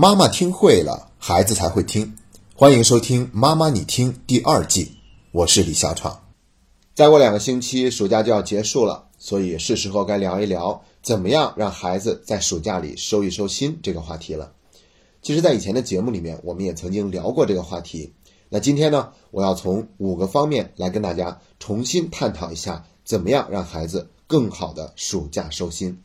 妈妈听会了，孩子才会听。欢迎收听《妈妈你听》第二季，我是李小闯。再过两个星期，暑假就要结束了，所以是时候该聊一聊怎么样让孩子在暑假里收一收心这个话题了。其实，在以前的节目里面，我们也曾经聊过这个话题。那今天呢，我要从五个方面来跟大家重新探讨一下，怎么样让孩子更好的暑假收心。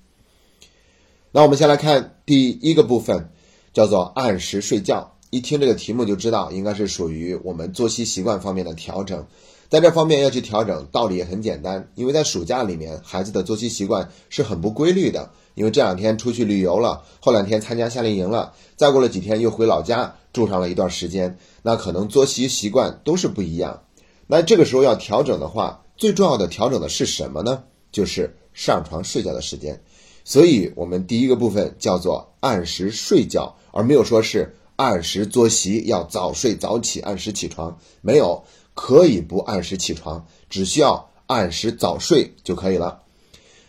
那我们先来看第一个部分。叫做按时睡觉，一听这个题目就知道应该是属于我们作息习惯方面的调整。在这方面要去调整，道理也很简单，因为在暑假里面，孩子的作息习惯是很不规律的。因为这两天出去旅游了，后两天参加夏令营了，再过了几天又回老家住上了一段时间，那可能作息习惯都是不一样。那这个时候要调整的话，最重要的调整的是什么呢？就是上床睡觉的时间。所以，我们第一个部分叫做按时睡觉，而没有说是按时作息，要早睡早起，按时起床。没有，可以不按时起床，只需要按时早睡就可以了。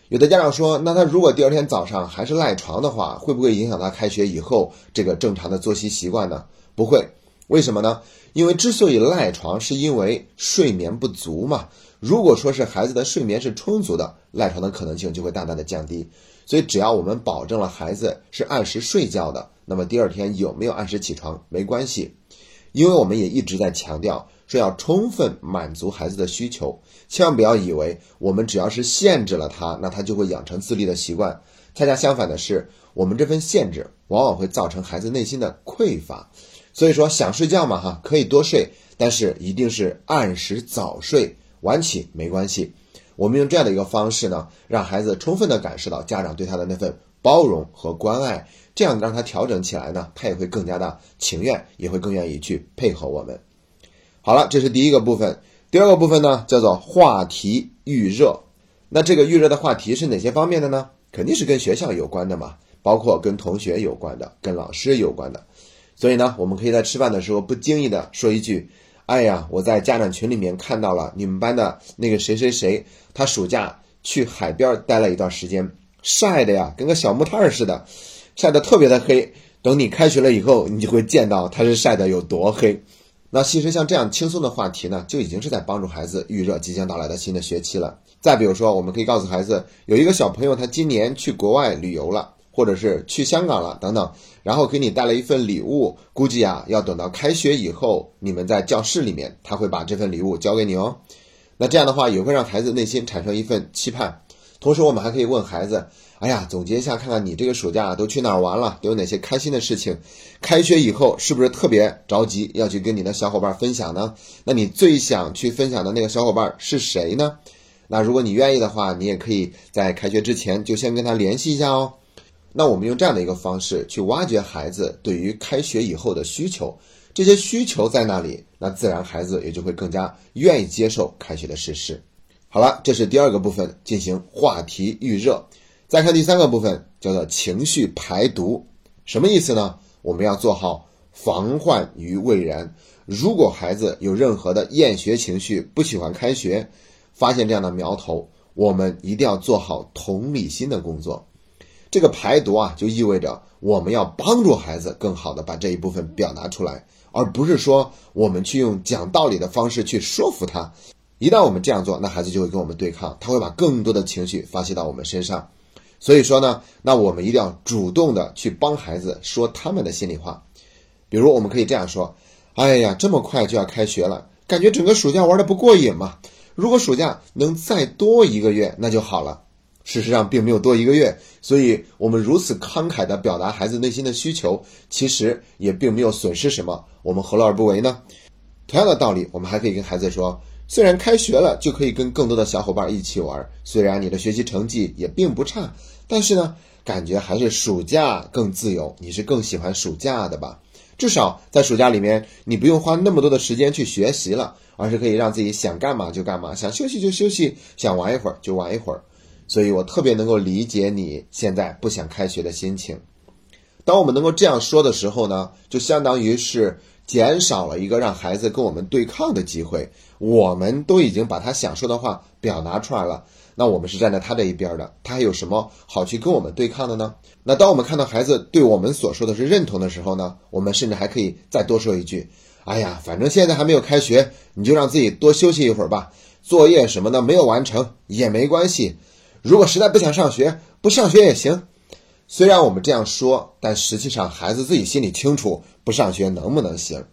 有的家长说，那他如果第二天早上还是赖床的话，会不会影响他开学以后这个正常的作息习惯呢？不会，为什么呢？因为之所以赖床，是因为睡眠不足嘛。如果说是孩子的睡眠是充足的，赖床的可能性就会大大的降低。所以，只要我们保证了孩子是按时睡觉的，那么第二天有没有按时起床没关系，因为我们也一直在强调说要充分满足孩子的需求，千万不要以为我们只要是限制了他，那他就会养成自立的习惯。恰恰相反的是，我们这份限制往往会造成孩子内心的匮乏。所以说，想睡觉嘛，哈，可以多睡，但是一定是按时早睡，晚起没关系。我们用这样的一个方式呢，让孩子充分的感受到家长对他的那份包容和关爱，这样让他调整起来呢，他也会更加的情愿，也会更愿意去配合我们。好了，这是第一个部分。第二个部分呢，叫做话题预热。那这个预热的话题是哪些方面的呢？肯定是跟学校有关的嘛，包括跟同学有关的，跟老师有关的。所以呢，我们可以在吃饭的时候不经意的说一句。哎呀，我在家长群里面看到了你们班的那个谁谁谁，他暑假去海边待了一段时间，晒的呀，跟个小木炭似的，晒得特别的黑。等你开学了以后，你就会见到他是晒得有多黑。那其实像这样轻松的话题呢，就已经是在帮助孩子预热即将到来的新的学期了。再比如说，我们可以告诉孩子，有一个小朋友他今年去国外旅游了。或者是去香港了等等，然后给你带了一份礼物，估计啊要等到开学以后，你们在教室里面，他会把这份礼物交给你哦。那这样的话也会让孩子内心产生一份期盼。同时，我们还可以问孩子：哎呀，总结一下，看看你这个暑假都去哪儿玩了，都有哪些开心的事情？开学以后是不是特别着急要去跟你的小伙伴分享呢？那你最想去分享的那个小伙伴是谁呢？那如果你愿意的话，你也可以在开学之前就先跟他联系一下哦。那我们用这样的一个方式去挖掘孩子对于开学以后的需求，这些需求在那里，那自然孩子也就会更加愿意接受开学的事实。好了，这是第二个部分，进行话题预热。再看第三个部分，叫做情绪排毒。什么意思呢？我们要做好防患于未然。如果孩子有任何的厌学情绪，不喜欢开学，发现这样的苗头，我们一定要做好同理心的工作。这个排毒啊，就意味着我们要帮助孩子更好的把这一部分表达出来，而不是说我们去用讲道理的方式去说服他。一旦我们这样做，那孩子就会跟我们对抗，他会把更多的情绪发泄到我们身上。所以说呢，那我们一定要主动的去帮孩子说他们的心里话。比如，我们可以这样说：“哎呀，这么快就要开学了，感觉整个暑假玩的不过瘾嘛。如果暑假能再多一个月，那就好了。”事实上并没有多一个月，所以我们如此慷慨地表达孩子内心的需求，其实也并没有损失什么。我们何乐而不为呢？同样的道理，我们还可以跟孩子说：虽然开学了就可以跟更多的小伙伴一起玩，虽然你的学习成绩也并不差，但是呢，感觉还是暑假更自由。你是更喜欢暑假的吧？至少在暑假里面，你不用花那么多的时间去学习了，而是可以让自己想干嘛就干嘛，想休息就休息，想玩一会儿就玩一会儿。所以我特别能够理解你现在不想开学的心情。当我们能够这样说的时候呢，就相当于是减少了一个让孩子跟我们对抗的机会。我们都已经把他想说的话表达出来了，那我们是站在他这一边的，他还有什么好去跟我们对抗的呢？那当我们看到孩子对我们所说的是认同的时候呢，我们甚至还可以再多说一句：“哎呀，反正现在还没有开学，你就让自己多休息一会儿吧，作业什么的没有完成也没关系。如果实在不想上学，不上学也行。”虽然我们这样说，但实际上孩子自己心里清楚，不上学能不能行？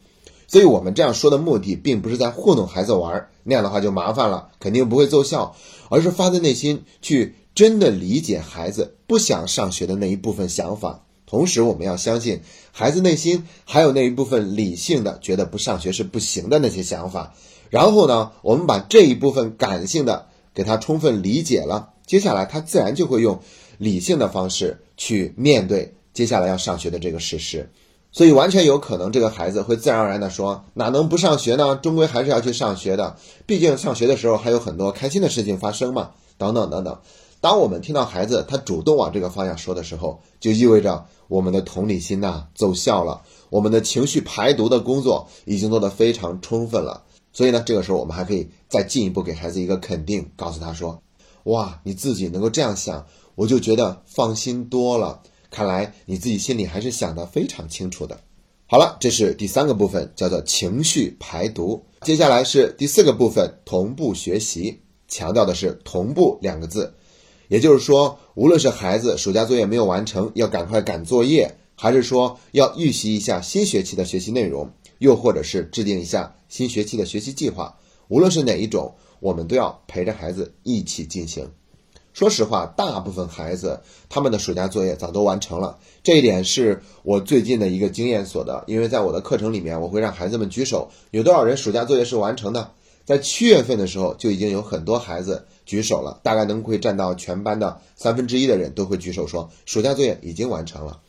所以我们这样说的目的，并不是在糊弄孩子玩，那样的话就麻烦了，肯定不会奏效，而是发自内心去真的理解孩子不想上学的那一部分想法。同时，我们要相信孩子内心还有那一部分理性的觉得不上学是不行的那些想法。然后呢，我们把这一部分感性的给他充分理解了，接下来他自然就会用理性的方式去面对接下来要上学的这个事实。所以完全有可能，这个孩子会自然而然地说：“哪能不上学呢？终归还是要去上学的。毕竟上学的时候还有很多开心的事情发生嘛。”等等等等。当我们听到孩子他主动往这个方向说的时候，就意味着我们的同理心呐奏效了，我们的情绪排毒的工作已经做得非常充分了。所以呢，这个时候我们还可以再进一步给孩子一个肯定，告诉他说：“哇，你自己能够这样想，我就觉得放心多了。”看来你自己心里还是想得非常清楚的。好了，这是第三个部分，叫做情绪排毒。接下来是第四个部分，同步学习，强调的是“同步”两个字。也就是说，无论是孩子暑假作业没有完成，要赶快赶作业，还是说要预习一下新学期的学习内容，又或者是制定一下新学期的学习计划，无论是哪一种，我们都要陪着孩子一起进行。说实话，大部分孩子他们的暑假作业早都完成了，这一点是我最近的一个经验所得。因为在我的课程里面，我会让孩子们举手，有多少人暑假作业是完成的。在七月份的时候，就已经有很多孩子举手了，大概能会占到全班的三分之一的人都会举手说暑假作业已经完成了。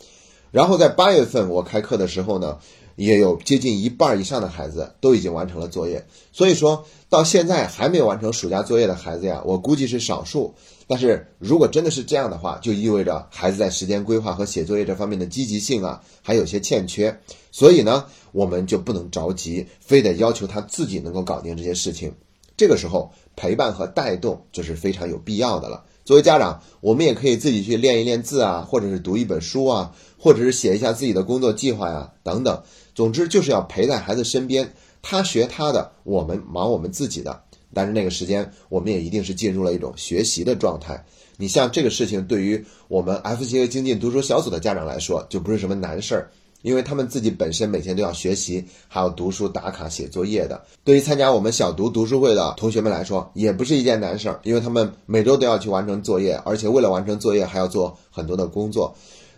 然后在八月份我开课的时候呢。也有接近一半以上的孩子都已经完成了作业，所以说到现在还没有完成暑假作业的孩子呀，我估计是少数。但是如果真的是这样的话，就意味着孩子在时间规划和写作业这方面的积极性啊，还有些欠缺。所以呢，我们就不能着急，非得要求他自己能够搞定这些事情。这个时候，陪伴和带动就是非常有必要的了。作为家长，我们也可以自己去练一练字啊，或者是读一本书啊，或者是写一下自己的工作计划呀，等等。总之就是要陪在孩子身边，他学他的，我们忙我们自己的。但是那个时间，我们也一定是进入了一种学习的状态。你像这个事情，对于我们 F 级和精进读书小组的家长来说，就不是什么难事儿，因为他们自己本身每天都要学习，还要读书、打卡、写作业的。对于参加我们小读读书会的同学们来说，也不是一件难事儿，因为他们每周都要去完成作业，而且为了完成作业，还要做很多的工作。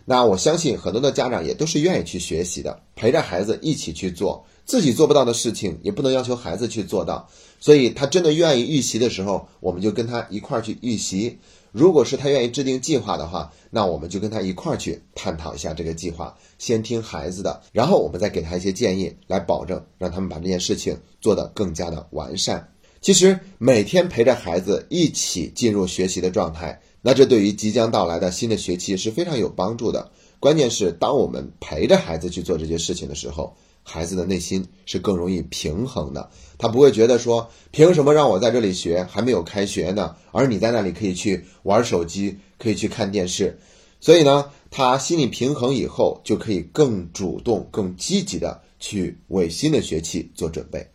那我相信很多的家长也都是愿意去学习的，陪着孩子一起去做自己做不到的事情，也不能要求孩子去做到。所以他真的愿意预习的时候，我们就跟他一块儿去预习。如果是他愿意制定计划的话，那我们就跟他一块儿去探讨一下这个计划，先听孩子的，然后我们再给他一些建议，来保证让他们把这件事情做得更加的完善。其实每天陪着孩子一起进入学习的状态。那这对于即将到来的新的学期是非常有帮助的。关键是，当我们陪着孩子去做这些事情的时候，孩子的内心是更容易平衡的。他不会觉得说，凭什么让我在这里学，还没有开学呢？而你在那里可以去玩手机，可以去看电视。所以呢，他心理平衡以后，就可以更主动、更积极的去为新的学期做准备。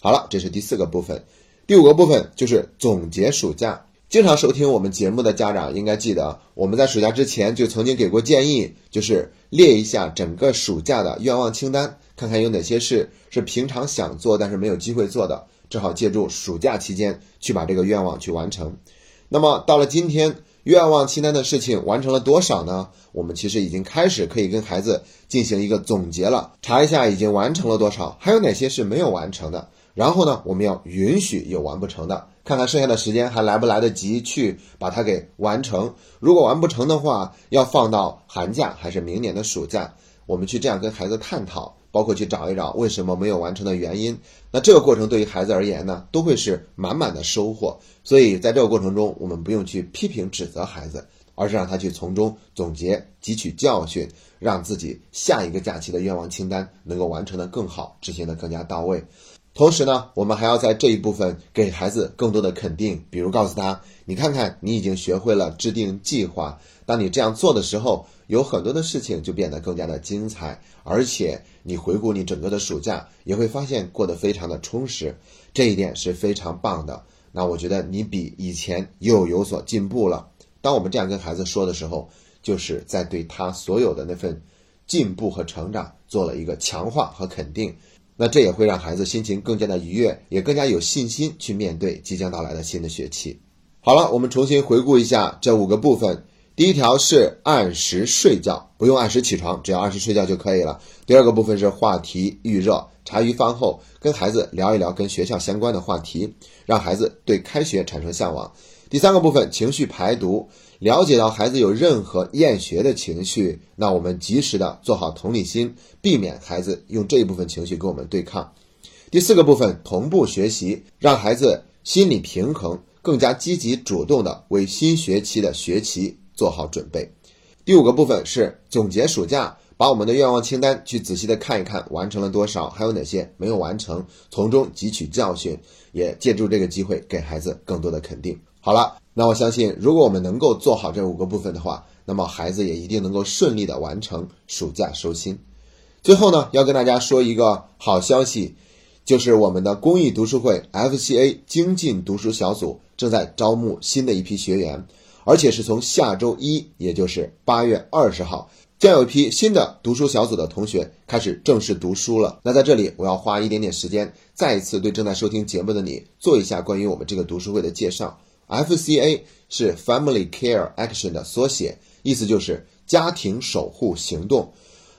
好了，这是第四个部分。第五个部分就是总结暑假。经常收听我们节目的家长应该记得，我们在暑假之前就曾经给过建议，就是列一下整个暑假的愿望清单，看看有哪些事是平常想做但是没有机会做的，正好借助暑假期间去把这个愿望去完成。那么到了今天，愿望清单的事情完成了多少呢？我们其实已经开始可以跟孩子进行一个总结了，查一下已经完成了多少，还有哪些是没有完成的。然后呢，我们要允许有完不成的。看看剩下的时间还来不来得及去把它给完成。如果完不成的话，要放到寒假还是明年的暑假？我们去这样跟孩子探讨，包括去找一找为什么没有完成的原因。那这个过程对于孩子而言呢，都会是满满的收获。所以在这个过程中，我们不用去批评指责孩子，而是让他去从中总结、汲取教训，让自己下一个假期的愿望清单能够完成的更好，执行的更加到位。同时呢，我们还要在这一部分给孩子更多的肯定，比如告诉他：“你看看，你已经学会了制定计划。当你这样做的时候，有很多的事情就变得更加的精彩，而且你回顾你整个的暑假，也会发现过得非常的充实。这一点是非常棒的。那我觉得你比以前又有所进步了。当我们这样跟孩子说的时候，就是在对他所有的那份进步和成长做了一个强化和肯定。”那这也会让孩子心情更加的愉悦，也更加有信心去面对即将到来的新的学期。好了，我们重新回顾一下这五个部分。第一条是按时睡觉，不用按时起床，只要按时睡觉就可以了。第二个部分是话题预热，茶余饭后跟孩子聊一聊跟学校相关的话题，让孩子对开学产生向往。第三个部分情绪排毒。了解到孩子有任何厌学的情绪，那我们及时的做好同理心，避免孩子用这一部分情绪跟我们对抗。第四个部分同步学习，让孩子心理平衡，更加积极主动的为新学期的学习做好准备。第五个部分是总结暑假，把我们的愿望清单去仔细的看一看，完成了多少，还有哪些没有完成，从中汲取教训，也借助这个机会给孩子更多的肯定。好了。那我相信，如果我们能够做好这五个部分的话，那么孩子也一定能够顺利的完成暑假收心。最后呢，要跟大家说一个好消息，就是我们的公益读书会 FCA 精进读书小组正在招募新的一批学员，而且是从下周一，也就是八月二十号，将有一批新的读书小组的同学开始正式读书了。那在这里，我要花一点点时间，再一次对正在收听节目的你做一下关于我们这个读书会的介绍。FCA 是 Family Care Action 的缩写，意思就是家庭守护行动。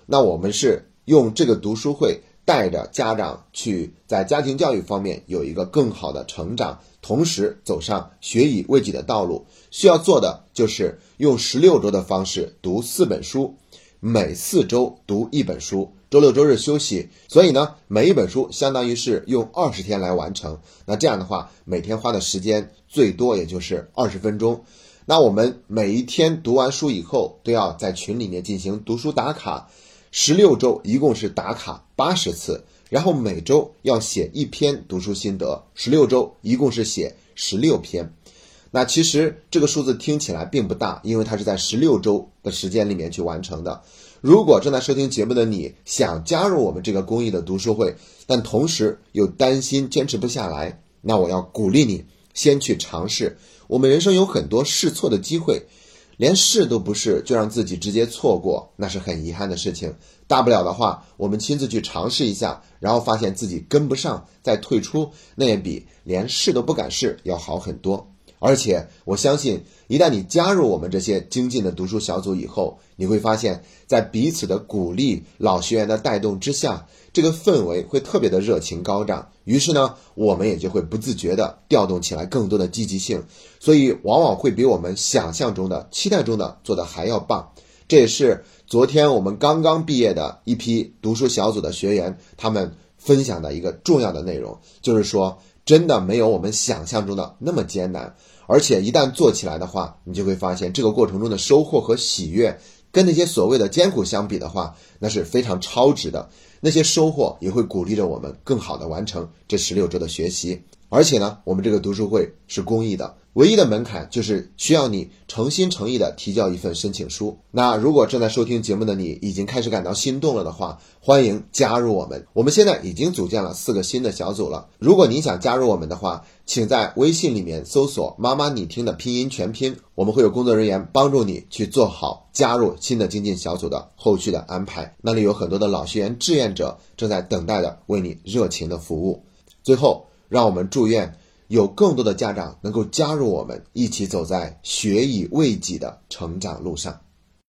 那我们是用这个读书会带着家长去在家庭教育方面有一个更好的成长，同时走上学以为己的道路。需要做的就是用十六周的方式读四本书，每四周读一本书。周六周日休息，所以呢，每一本书相当于是用二十天来完成。那这样的话，每天花的时间最多也就是二十分钟。那我们每一天读完书以后，都要在群里面进行读书打卡。十六周一共是打卡八十次，然后每周要写一篇读书心得。十六周一共是写十六篇。那其实这个数字听起来并不大，因为它是在十六周的时间里面去完成的。如果正在收听节目的你想加入我们这个公益的读书会，但同时又担心坚持不下来，那我要鼓励你先去尝试。我们人生有很多试错的机会，连试都不试就让自己直接错过，那是很遗憾的事情。大不了的话，我们亲自去尝试一下，然后发现自己跟不上再退出，那也比连试都不敢试要好很多。而且我相信，一旦你加入我们这些精进的读书小组以后，你会发现在彼此的鼓励、老学员的带动之下，这个氛围会特别的热情高涨。于是呢，我们也就会不自觉地调动起来更多的积极性，所以往往会比我们想象中的、期待中的做得还要棒。这也是昨天我们刚刚毕业的一批读书小组的学员他们分享的一个重要的内容，就是说，真的没有我们想象中的那么艰难。而且一旦做起来的话，你就会发现这个过程中的收获和喜悦，跟那些所谓的艰苦相比的话，那是非常超值的。那些收获也会鼓励着我们更好的完成这十六周的学习。而且呢，我们这个读书会是公益的。唯一的门槛就是需要你诚心诚意的提交一份申请书。那如果正在收听节目的你已经开始感到心动了的话，欢迎加入我们。我们现在已经组建了四个新的小组了。如果你想加入我们的话，请在微信里面搜索“妈妈你听”的拼音全拼，我们会有工作人员帮助你去做好加入新的精进小组的后续的安排。那里有很多的老学员志愿者正在等待着为你热情的服务。最后，让我们祝愿。有更多的家长能够加入我们，一起走在学以为己的成长路上。